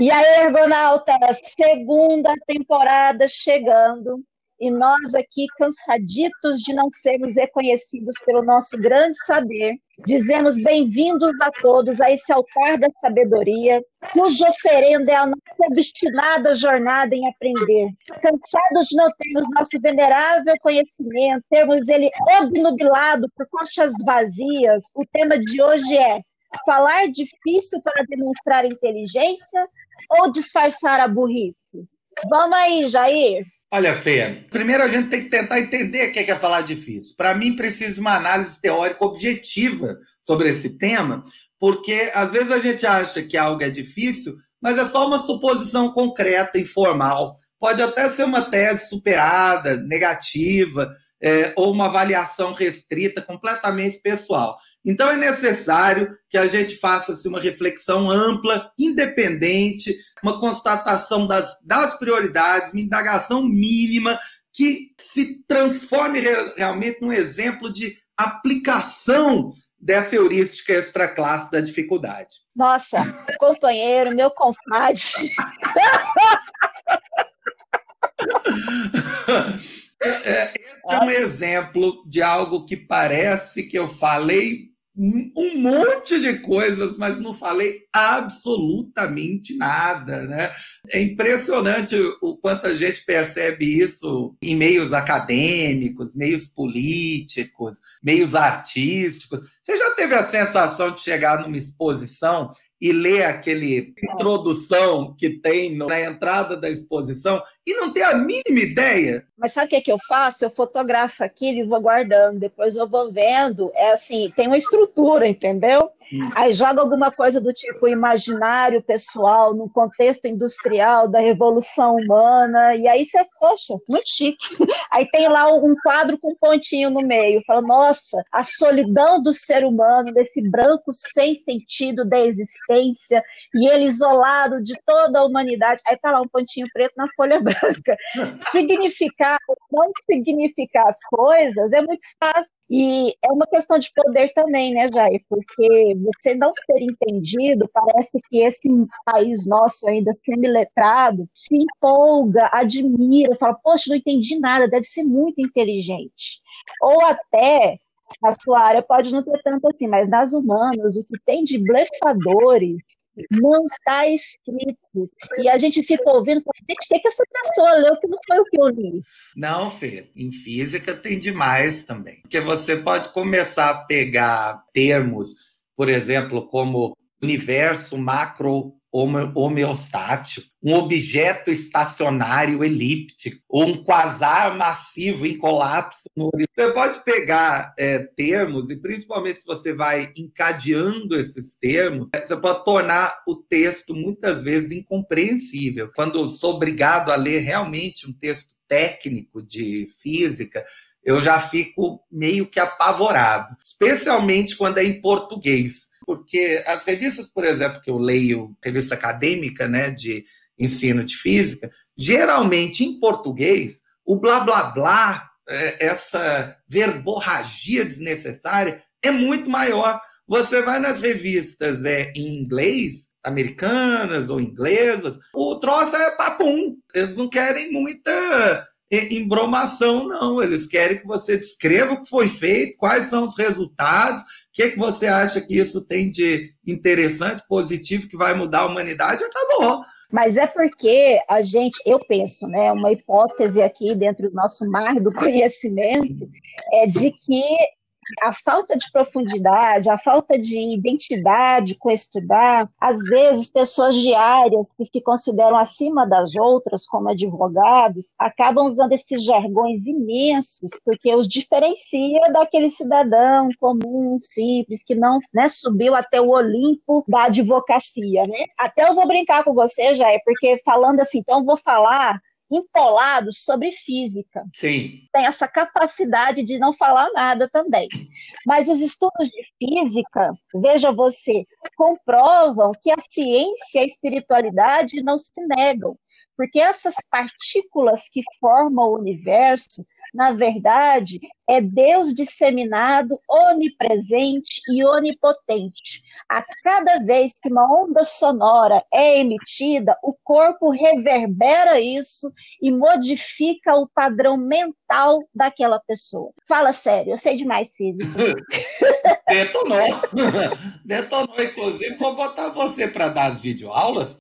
E aí, Ergonauta, segunda temporada chegando e nós aqui, cansaditos de não sermos reconhecidos pelo nosso grande saber, dizemos bem-vindos a todos a esse altar da sabedoria, cuja oferenda é a nossa obstinada jornada em aprender. Cansados de não termos nosso venerável conhecimento, termos ele obnubilado por conchas vazias, o tema de hoje é falar difícil para demonstrar inteligência ou disfarçar a burrice? Vamos aí, Jair. Olha, Fê, primeiro a gente tem que tentar entender o que é falar difícil. Para mim, precisa de uma análise teórica objetiva sobre esse tema, porque às vezes a gente acha que algo é difícil, mas é só uma suposição concreta, informal. Pode até ser uma tese superada, negativa, é, ou uma avaliação restrita, completamente pessoal. Então é necessário que a gente faça assim, uma reflexão ampla, independente, uma constatação das, das prioridades, uma indagação mínima que se transforme realmente num exemplo de aplicação dessa heurística extraclasse da dificuldade. Nossa, companheiro, meu compadre. É, esse é um exemplo de algo que parece que eu falei um monte de coisas, mas não falei absolutamente nada, né? É impressionante o quanto a gente percebe isso em meios acadêmicos, meios políticos, meios artísticos. Você já teve a sensação de chegar numa exposição e ler aquele introdução que tem na entrada da exposição e não ter a mínima ideia. Mas sabe o que, é que eu faço? Eu fotografo aquilo e vou guardando, depois eu vou vendo. É assim, tem uma estrutura, entendeu? Aí joga alguma coisa do tipo imaginário pessoal, no contexto industrial da revolução humana, e aí você, poxa, muito chique. Aí tem lá um quadro com um pontinho no meio, fala, nossa, a solidão do ser humano, desse branco sem sentido da existência, e ele isolado de toda a humanidade. Aí tá lá um pontinho preto na folha branca. Significar ou não significar as coisas é muito fácil. E é uma questão de poder também, né, Jair? Porque você não ser entendido, parece que esse país nosso ainda semi-letrado se empolga, admira, fala, poxa, não entendi nada, deve ser muito inteligente. Ou até a sua área pode não ter tanto assim, mas nas humanas, o que tem de blefadores não está escrito. E a gente fica ouvindo, o que, que essa pessoa leu que não foi o que eu li? Não, Fê, em física tem demais também. Porque você pode começar a pegar termos por exemplo, como universo macro homeostático, um objeto estacionário elíptico, ou um quasar massivo em colapso. Você pode pegar é, termos, e principalmente se você vai encadeando esses termos, é, você pode tornar o texto muitas vezes incompreensível. Quando sou obrigado a ler realmente um texto técnico de física, eu já fico meio que apavorado, especialmente quando é em português. Porque as revistas, por exemplo, que eu leio, revista acadêmica né, de ensino de física, geralmente em português, o blá blá blá, é, essa verborragia desnecessária é muito maior. Você vai nas revistas é, em inglês, americanas ou inglesas, o troço é papum. Eles não querem muita embromação, não. Eles querem que você descreva o que foi feito, quais são os resultados, o que, que você acha que isso tem de interessante, positivo, que vai mudar a humanidade, acabou. Mas é porque a gente, eu penso, né, uma hipótese aqui dentro do nosso mar do conhecimento é de que a falta de profundidade, a falta de identidade com estudar, às vezes pessoas de áreas que se consideram acima das outras, como advogados, acabam usando esses jargões imensos, porque os diferencia daquele cidadão comum, simples, que não né, subiu até o Olimpo da advocacia, né? Até eu vou brincar com você, já é porque falando assim, então vou falar empolados sobre física. Sim. Tem essa capacidade de não falar nada também. Mas os estudos de física, veja você, comprovam que a ciência e a espiritualidade não se negam, porque essas partículas que formam o universo na verdade, é Deus disseminado, onipresente e onipotente. A cada vez que uma onda sonora é emitida, o corpo reverbera isso e modifica o padrão mental daquela pessoa. Fala sério, eu sei demais física. Detonou. Detonou, inclusive, vou botar você para dar as videoaulas.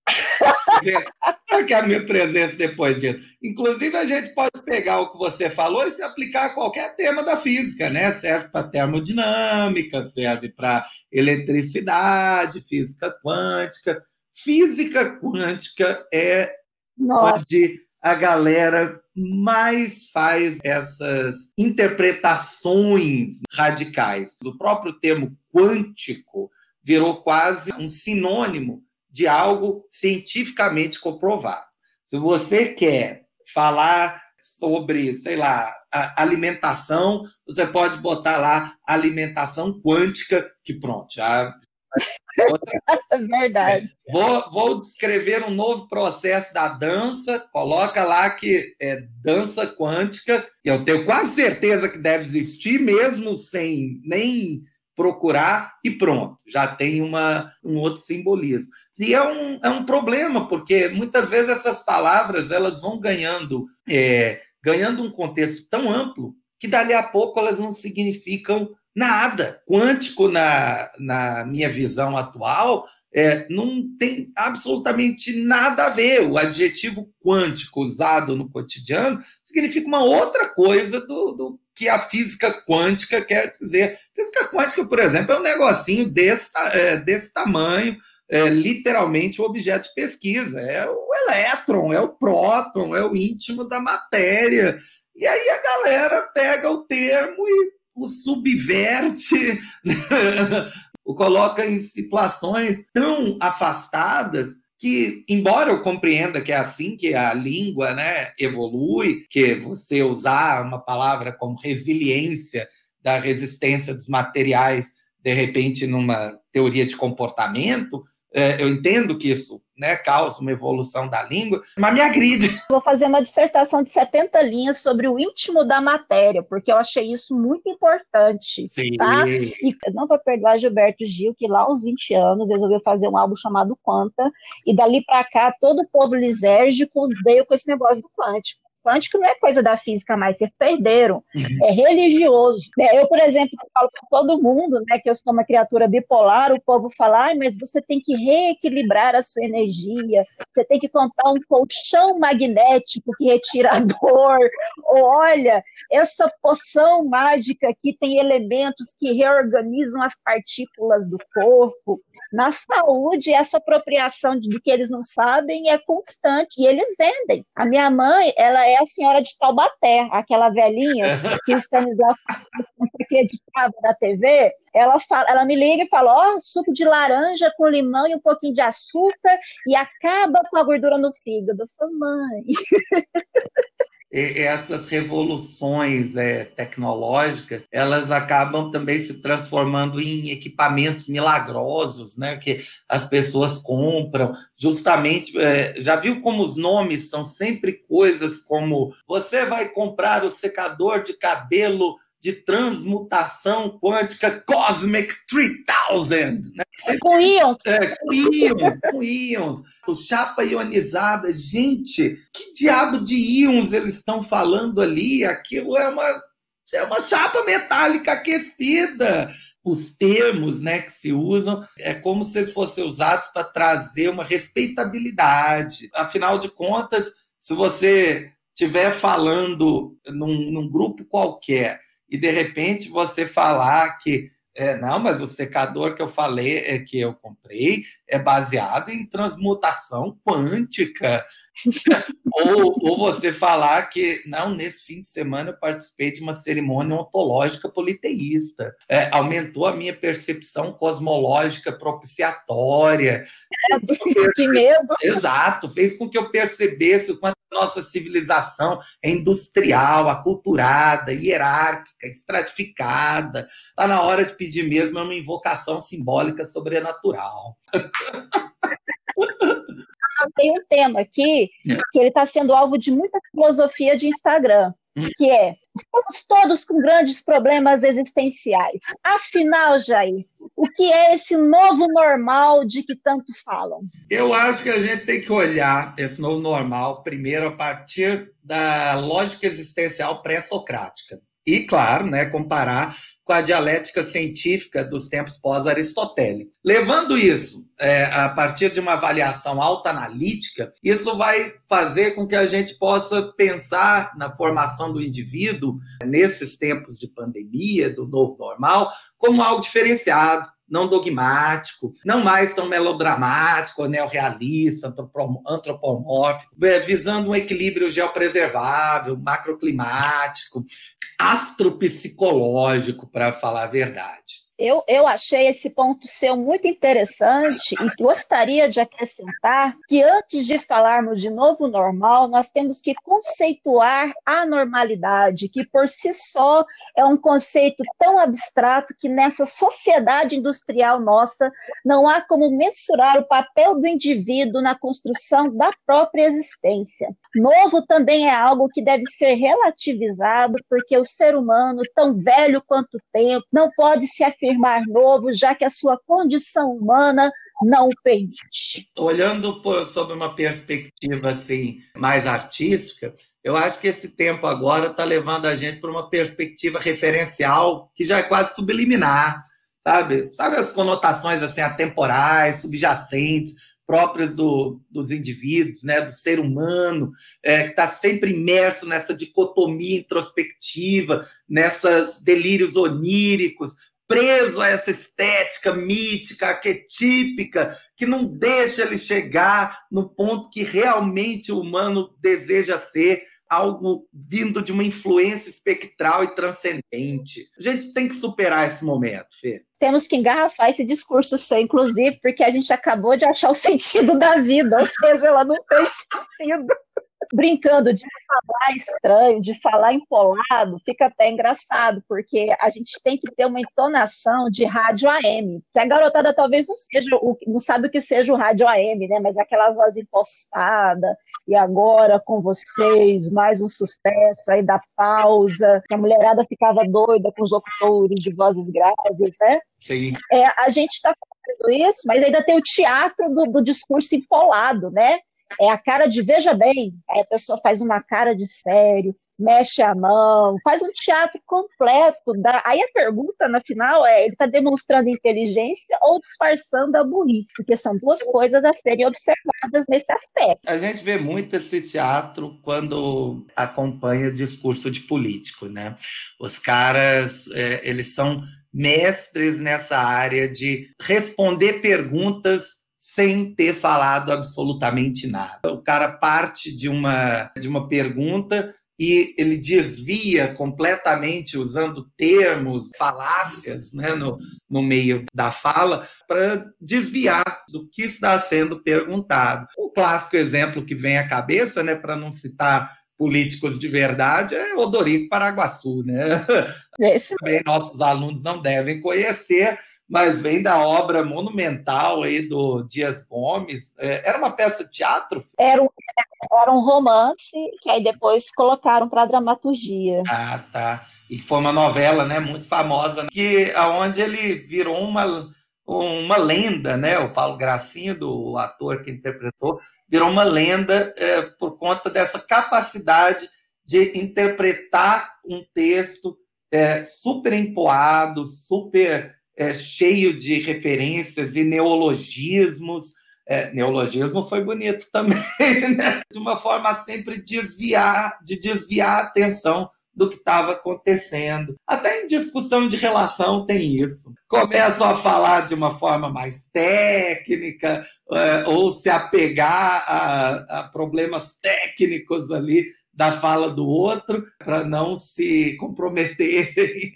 que a minha presença depois disso. Inclusive, a gente pode pegar o que você falou e se aplicar a qualquer tema da física, né? Serve para termodinâmica, serve para eletricidade, física quântica. Física quântica é Nossa. onde a galera mais faz essas interpretações radicais. O próprio termo quântico virou quase um sinônimo de algo cientificamente comprovado. Se você quer falar sobre, sei lá, alimentação, você pode botar lá alimentação quântica, que pronto, já. Outra... Verdade. Vou, vou, descrever um novo processo da dança. Coloca lá que é dança quântica. Eu tenho quase certeza que deve existir, mesmo sem nem procurar e pronto, já tem uma, um outro simbolismo. E é um, é um problema, porque muitas vezes essas palavras elas vão ganhando, é, ganhando um contexto tão amplo que dali a pouco elas não significam nada. Quântico, na, na minha visão atual, é, não tem absolutamente nada a ver. O adjetivo quântico usado no cotidiano significa uma outra coisa do, do que a física quântica quer dizer. Física quântica, por exemplo, é um negocinho desse, é, desse tamanho, é, literalmente o objeto de pesquisa. É o elétron, é o próton, é o íntimo da matéria. E aí a galera pega o termo e o subverte, o coloca em situações tão afastadas que, embora eu compreenda que é assim que a língua né, evolui, que você usar uma palavra como resiliência da resistência dos materiais, de repente, numa teoria de comportamento, eu entendo que isso né, causa uma evolução da língua, mas me agride. Vou fazer uma dissertação de 70 linhas sobre o íntimo da matéria, porque eu achei isso muito importante. Sim. Tá? E não vou perdoar Gilberto Gil, que lá aos 20 anos resolveu fazer um álbum chamado Quanta, e dali para cá todo o povo lisérgico veio com esse negócio do quântico quântico não é coisa da física mais, vocês perderam. Uhum. É religioso. Né? Eu, por exemplo, falo para todo mundo né, que eu sou uma criatura bipolar, o povo fala, ah, mas você tem que reequilibrar a sua energia, você tem que comprar um colchão magnético que retira a dor, ou olha, essa poção mágica aqui tem elementos que reorganizam as partículas do corpo. Na saúde, essa apropriação de que eles não sabem é constante, e eles vendem. A minha mãe, ela é a senhora de Taubaté, aquela velhinha que o Stanislau acreditava na TV. Ela, fala, ela me liga e fala: Ó, oh, suco de laranja com limão e um pouquinho de açúcar e acaba com a gordura no fígado. Eu falo, mãe. essas revoluções é, tecnológicas, elas acabam também se transformando em equipamentos milagrosos, né, que as pessoas compram. Justamente, é, já viu como os nomes são sempre coisas como você vai comprar o secador de cabelo de transmutação quântica Cosmic 3000. Né? Com íons. É, com íons, com íons. Chapa ionizada. Gente, que diabo de íons eles estão falando ali? Aquilo é uma, é uma chapa metálica aquecida os termos né, que se usam é como se eles fossem usados para trazer uma respeitabilidade. Afinal de contas, se você estiver falando num, num grupo qualquer e de repente você falar que é, não, mas o secador que eu falei, é, que eu comprei, é baseado em transmutação quântica. ou, ou você falar que, não, nesse fim de semana eu participei de uma cerimônia ontológica politeísta. É, aumentou a minha percepção cosmológica propiciatória. É, que medo! Exato, fez com que eu percebesse o quanto nossa civilização é industrial, aculturada, hierárquica, estratificada. Está na hora de pedir mesmo uma invocação simbólica sobrenatural. Tem um tema aqui que ele está sendo alvo de muita filosofia de Instagram. que é: estamos todos com grandes problemas existenciais. Afinal, Jair, o que é esse novo normal de que tanto falam? Eu acho que a gente tem que olhar esse novo normal primeiro a partir da lógica existencial pré-socrática. E, claro, né, comparar com a dialética científica dos tempos pós-aristotélicos. Levando isso é, a partir de uma avaliação autoanalítica, isso vai fazer com que a gente possa pensar na formação do indivíduo nesses tempos de pandemia, do novo normal, como algo diferenciado, não dogmático, não mais tão melodramático, neorrealista, antropomórfico, é, visando um equilíbrio geopreservável, macroclimático, astropsicológico, para falar a verdade. Eu, eu achei esse ponto seu muito interessante e gostaria de acrescentar que antes de falarmos de novo normal, nós temos que conceituar a normalidade, que por si só é um conceito tão abstrato que nessa sociedade industrial nossa não há como mensurar o papel do indivíduo na construção da própria existência. Novo também é algo que deve ser relativizado, porque o ser humano, tão velho quanto o tempo, não pode se afirmar afirmar novo, já que a sua condição humana não permite. Olhando por, sob uma perspectiva assim mais artística, eu acho que esse tempo agora está levando a gente para uma perspectiva referencial que já é quase subliminar, sabe? Sabe as conotações assim atemporais, subjacentes, próprias do, dos indivíduos, né, do ser humano, é, que está sempre imerso nessa dicotomia introspectiva, nesses delírios oníricos, preso a essa estética mítica, arquetípica, que não deixa ele chegar no ponto que realmente o humano deseja ser, algo vindo de uma influência espectral e transcendente. A gente tem que superar esse momento, Fê. Temos que engarrafar esse discurso seu, inclusive, porque a gente acabou de achar o sentido da vida, ou seja, ela não tem sentido brincando de falar estranho, de falar empolado, fica até engraçado, porque a gente tem que ter uma entonação de rádio AM. Que a garotada talvez não seja, não sabe o que seja o rádio AM, né? Mas aquela voz impostada, e agora com vocês, mais um sucesso aí da pausa, que a mulherada ficava doida com os locutores de vozes graves, né? Sim. É, a gente está fazendo isso, mas ainda tem o teatro do, do discurso empolado, né? É a cara de veja bem, aí a pessoa faz uma cara de sério, mexe a mão, faz um teatro completo. Da... Aí a pergunta, na final, é: ele está demonstrando inteligência ou disfarçando a burrice? Porque são duas coisas a serem observadas nesse aspecto. A gente vê muito esse teatro quando acompanha discurso de político, né? Os caras, é, eles são mestres nessa área de responder perguntas sem ter falado absolutamente nada. O cara parte de uma, de uma pergunta e ele desvia completamente usando termos, falácias né, no, no meio da fala para desviar do que está sendo perguntado. O clássico exemplo que vem à cabeça, né, para não citar políticos de verdade, é Odorico Paraguaçu. Né? Esse... Também nossos alunos não devem conhecer, mas vem da obra monumental aí do Dias Gomes. É, era uma peça de teatro? Era um, era um romance que aí depois colocaram para dramaturgia. Ah, tá. E foi uma novela, né, muito famosa, que aonde ele virou uma uma lenda, né? O Paulo Gracinho, do ator que interpretou, virou uma lenda é, por conta dessa capacidade de interpretar um texto é, super empoado, super é, cheio de referências e neologismos. É, neologismo foi bonito também, né? de uma forma sempre desviar, de desviar a atenção do que estava acontecendo. Até em discussão de relação tem isso. Começam a falar de uma forma mais técnica, é, ou se apegar a, a problemas técnicos ali da fala do outro, para não se comprometerem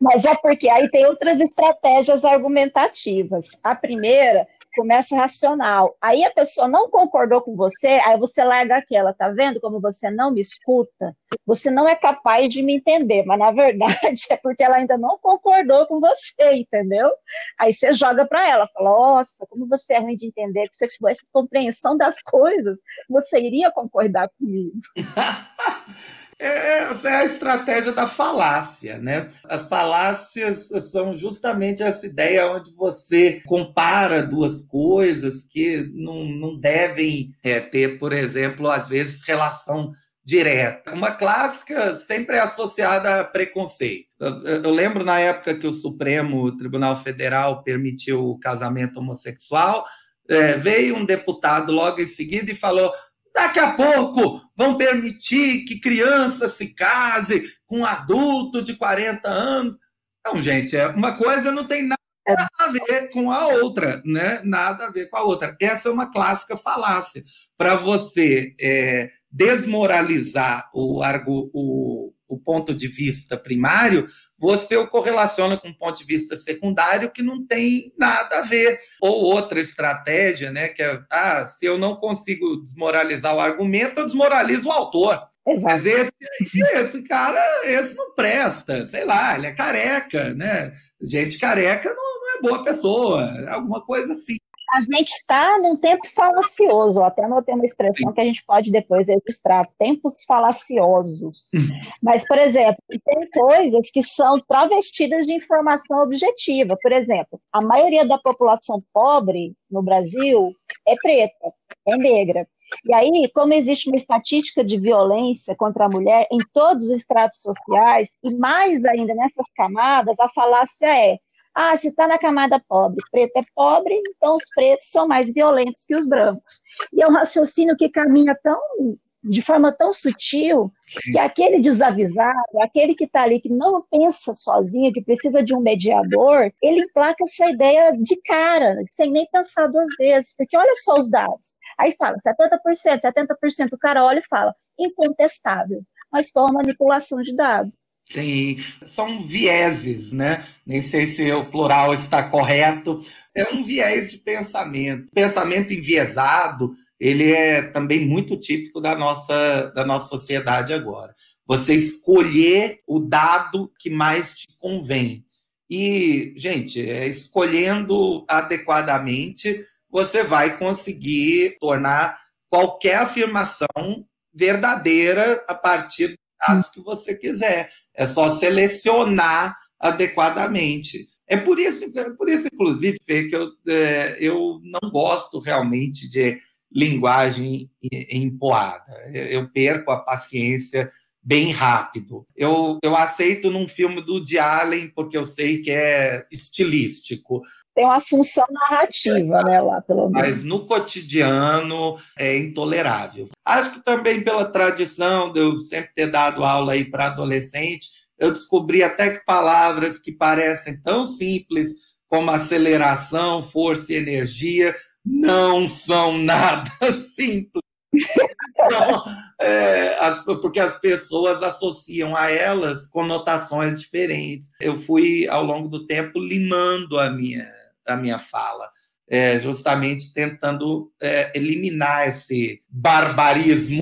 mas é porque aí tem outras estratégias argumentativas. A primeira começa racional. Aí a pessoa não concordou com você, aí você larga aquela, tá vendo como você não me escuta? Você não é capaz de me entender, mas na verdade é porque ela ainda não concordou com você, entendeu? Aí você joga para ela, fala: "Nossa, como você é ruim de entender, se você tivesse compreensão das coisas, você iria concordar comigo". É, essa é a estratégia da falácia, né? As falácias são justamente essa ideia onde você compara duas coisas que não, não devem é, ter, por exemplo, às vezes relação direta. Uma clássica sempre é associada a preconceito. Eu, eu, lembro na época que o Supremo Tribunal Federal permitiu o casamento homossexual, é, veio um deputado logo em seguida e falou: daqui a pouco vão permitir que criança se case com um adulto de 40 anos. Não, gente, é uma coisa não tem nada a ver com a outra, né? Nada a ver com a outra. Essa é uma clássica falácia. Para você é, desmoralizar o, o, o ponto de vista primário, você o correlaciona com um ponto de vista secundário que não tem nada a ver. Ou outra estratégia, né, que é, ah, se eu não consigo desmoralizar o argumento, eu desmoralizo o autor. Mas esse, esse cara, esse não presta, sei lá, ele é careca, né? Gente careca não, não é boa pessoa, alguma coisa assim a gente está num tempo falacioso, até anotei uma expressão que a gente pode depois registrar, tempos falaciosos. Mas, por exemplo, tem coisas que são travestidas de informação objetiva. Por exemplo, a maioria da população pobre no Brasil é preta, é negra. E aí, como existe uma estatística de violência contra a mulher em todos os estratos sociais, e mais ainda nessas camadas, a falácia é ah, se está na camada pobre, preto é pobre, então os pretos são mais violentos que os brancos. E é um raciocínio que caminha tão de forma tão sutil que aquele desavisado, aquele que está ali que não pensa sozinho, que precisa de um mediador, ele emplaca essa ideia de cara, sem nem pensar duas vezes, porque olha só os dados. Aí fala 70%, 70%, o cara olha e fala incontestável, mas foi uma manipulação de dados. Sim, são vieses, né? Nem sei se o plural está correto. É um viés de pensamento. Pensamento enviesado, ele é também muito típico da nossa, da nossa sociedade agora. Você escolher o dado que mais te convém. E, gente, é, escolhendo adequadamente, você vai conseguir tornar qualquer afirmação verdadeira a partir dados que você quiser. É só selecionar adequadamente. É por isso, é por isso inclusive, Fê, que eu, é, eu não gosto realmente de linguagem empoada. Eu perco a paciência bem rápido. Eu, eu aceito num filme do Woody Allen porque eu sei que é estilístico. Tem uma função narrativa, né, lá, pelo menos. Mas no cotidiano é intolerável. Acho que também pela tradição de eu sempre ter dado aula aí para adolescente, eu descobri até que palavras que parecem tão simples como aceleração, força e energia não são nada simples. Então, é, as, porque as pessoas associam a elas conotações diferentes. Eu fui, ao longo do tempo, limando a minha, a minha fala, é, justamente tentando é, eliminar esse barbarismo.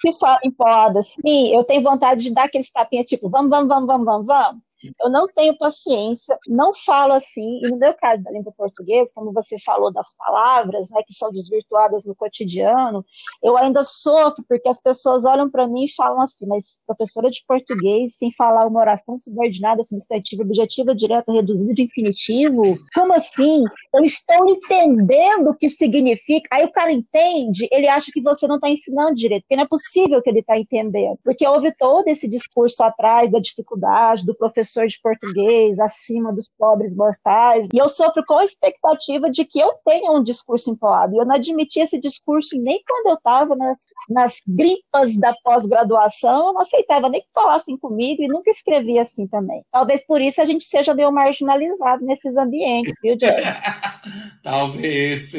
Se fala em poda, sim, eu tenho vontade de dar aqueles tapinhas, tipo, vamos, vamos, vamos, vamos, vamos, vamos. Eu não tenho paciência, não falo assim, e no meu caso da língua portuguesa, como você falou das palavras, né, que são desvirtuadas no cotidiano, eu ainda sofro porque as pessoas olham para mim e falam assim, mas professora de português, sem falar uma oração subordinada, substantiva, objetiva, direta, reduzida de infinitivo? Como assim? Eu estou entendendo o que significa. Aí o cara entende, ele acha que você não está ensinando direito, porque não é possível que ele está entendendo, porque houve todo esse discurso atrás da dificuldade do professor de português acima dos pobres mortais, e eu sofro com a expectativa de que eu tenha um discurso empoado, e eu não admiti esse discurso nem quando eu estava nas, nas gripas da pós-graduação, eu não aceitava nem que falassem comigo e nunca escrevia assim também. Talvez por isso a gente seja meio marginalizado nesses ambientes, viu? Talvez.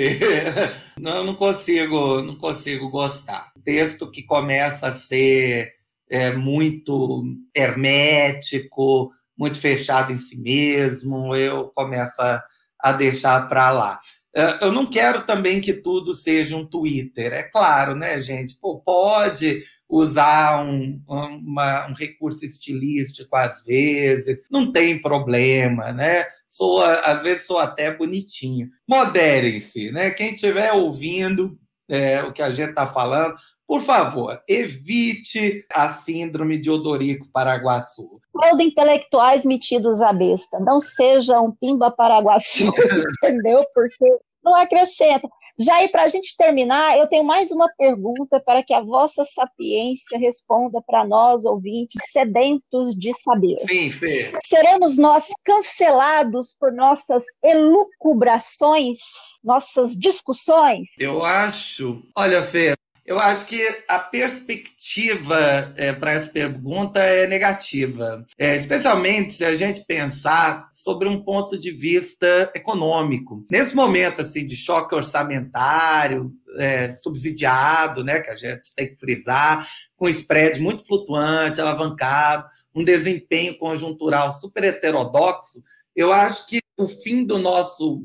Não, não consigo, não consigo gostar. Texto que começa a ser é, muito hermético, muito fechado em si mesmo, eu começo a, a deixar para lá. É, eu não quero também que tudo seja um Twitter, é claro, né, gente? Pô, pode usar um, uma, um recurso estilístico às vezes, não tem problema, né? Sou, às vezes sou até bonitinho. Moderem-se, né? Quem estiver ouvindo é, o que a gente está falando, por favor, evite a síndrome de Odorico Paraguaçu. Todo intelectuais metidos à besta. Não seja um pimba Paraguaçu, entendeu? Porque não acrescenta. Já aí, para a gente terminar, eu tenho mais uma pergunta para que a vossa sapiência responda para nós, ouvintes, sedentos de saber. Sim, Fê. Seremos nós cancelados por nossas elucubrações, nossas discussões? Eu acho. Olha, Fê, eu acho que a perspectiva é, para essa pergunta é negativa, é, especialmente se a gente pensar sobre um ponto de vista econômico. Nesse momento assim de choque orçamentário, é, subsidiado, né, que a gente tem que frisar, com spread muito flutuante, alavancado, um desempenho conjuntural super heterodoxo, eu acho que o fim do nosso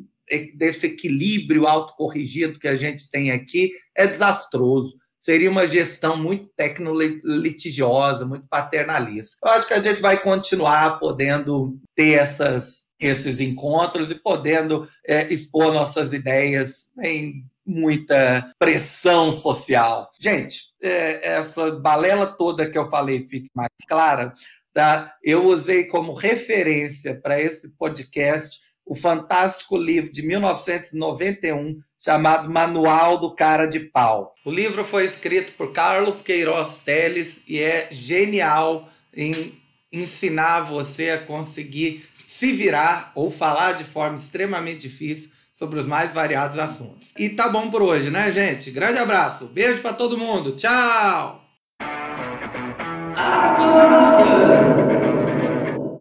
desse equilíbrio autocorrigido que a gente tem aqui é desastroso. Seria uma gestão muito tecnolitigiosa, muito paternalista. Eu acho que a gente vai continuar podendo ter essas, esses encontros e podendo é, expor nossas ideias em muita pressão social. Gente, é, essa balela toda que eu falei fique mais clara. Tá? Eu usei como referência para esse podcast o fantástico livro de 1991 chamado Manual do Cara de Pau. O livro foi escrito por Carlos Queiroz Teles e é genial em ensinar você a conseguir se virar ou falar de forma extremamente difícil sobre os mais variados assuntos. E tá bom por hoje, né, gente? Grande abraço, beijo para todo mundo, tchau!